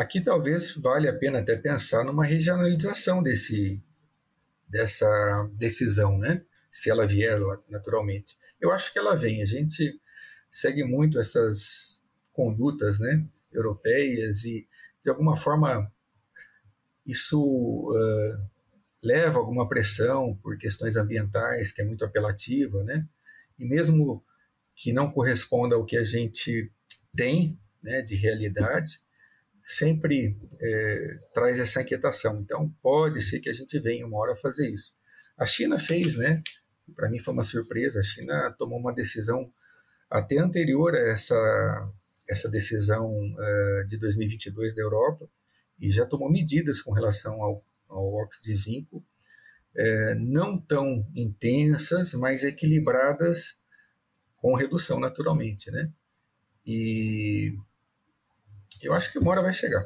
aqui talvez valha a pena até pensar numa regionalização desse, dessa decisão, né? Se ela vier naturalmente. Eu acho que ela vem. A gente segue muito essas condutas, né? Europeias e de alguma forma isso uh, leva alguma pressão por questões ambientais que é muito apelativa, né? E mesmo que não corresponda ao que a gente tem, né, de realidade, sempre é, traz essa inquietação. Então, pode ser que a gente venha uma hora fazer isso. A China fez, né? Para mim foi uma surpresa. A China tomou uma decisão até anterior a essa, essa decisão uh, de 2022 da Europa e já tomou medidas com relação ao, ao óxido de zinco, é, não tão intensas, mas equilibradas com redução naturalmente, né? E eu acho que uma hora vai chegar.